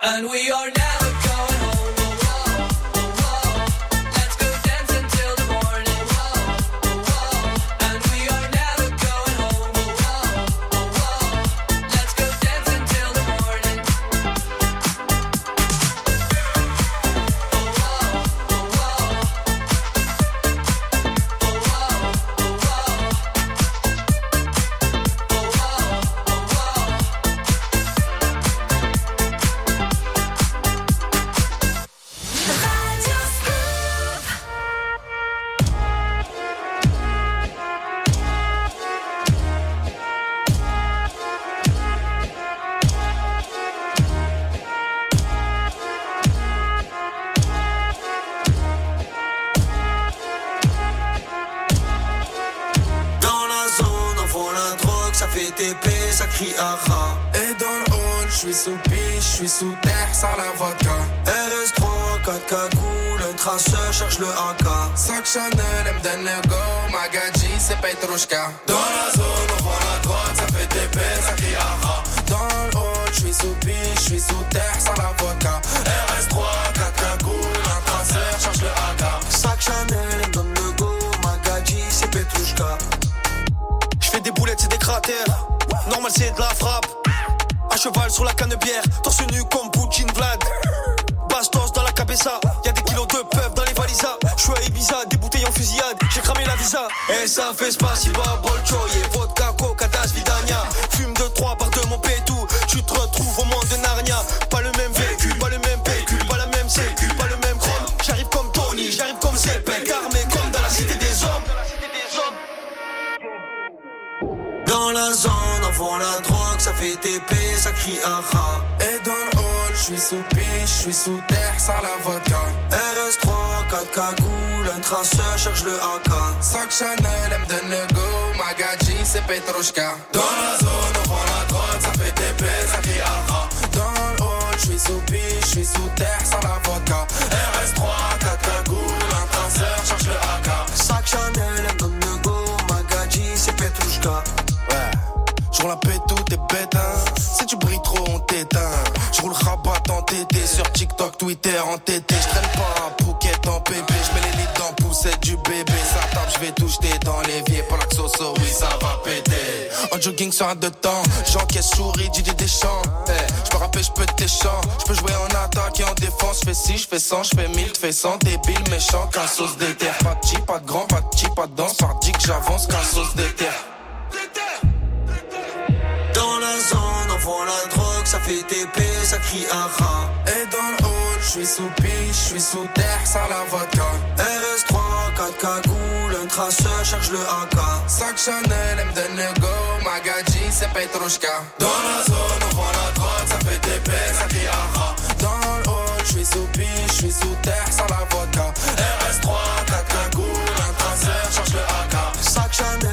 And we are now. Chanel, elle le go. Magadji, c'est Petrushka. Dans la zone, on voit la droite, ça fait des baisses, ça crie aha. Dans le haut, je suis sous piste, je suis sous terre, sans la vodka. RS3, 4 cagoules, un tracer, charge le AK. Sac Chanel, donne le go. Magadji, c'est Petrushka. Je fais des boulettes, c'est des cratères. Normal, c'est de la frappe. À cheval sur la canne bière, torse nu comme Poutine Vlad. Bastos dans la cabessa. Et ça fait spasiba, bolchoye Vodka, coca, das, vidania. Fume de trois par de mon pétou Tu te retrouves au monde de Narnia. Pas le même vécu, pas le même PQ Pas la même sécu, pas le même chrome. J'arrive comme Tony, j'arrive comme Zepek Armé comme dans la cité des hommes. Dans la zone, avant la drogue Ça fait TP, ça crie aha Et dans le hall, je suis sous piche Je suis sous terre, ça la vodka. RS3, 4 cagoules le traceur, cherche le AK. 5 Chanel, elle me donne go. Magadji, c'est Petrushka. Dans la zone, on prend la droite, ça fait des plaies, ça crie aha. Dans le hall, j'suis sous piste, j'suis sous terre, sans la vodka. RS3, 4 cagoules, un traceur, cherche le AK. 5 Chanel, elle me donne go. Magadji, c'est Petrushka. Ouais. J'roule la paix, tout est bête, hein. Si tu brilles trop, on t'éteint. J'roule rabat en TT sur TikTok, Twitter, en TT. J'traîne pas jogging sur un de temps. J'encaisse souris, Didier Deschamps. Eh, je peux rapper, je peux tes chants. Je peux jouer en attaque et en défense. Je fais 6, je fais 100, je fais 1000, tu fais 100. Débile, méchant, qu'un sauce d'éther. Pas de chi, pas de grand, pas de chi, pas de danse. Pardi que j'avance, qu'un sauce d'éther. Dans la zone, on vend la drogue, ça fait TP, ça crie un rat. Et dans le hall, je suis sous piche, je suis sous terre, sans la vodka. RS3, 4 cagoules, trace, cherche le AK. 5 Chanel, elle me donne. Magadji, c'est Petrushka. Dans la zone, on prend la drogue, ça fait des bêtes, ça crie aha. Dans le hall, j'suis sous piste, j'suis sous terre, sans la vodka. RS3, 4 cagoules, un traceur, cherche le AK. 5 Chanel,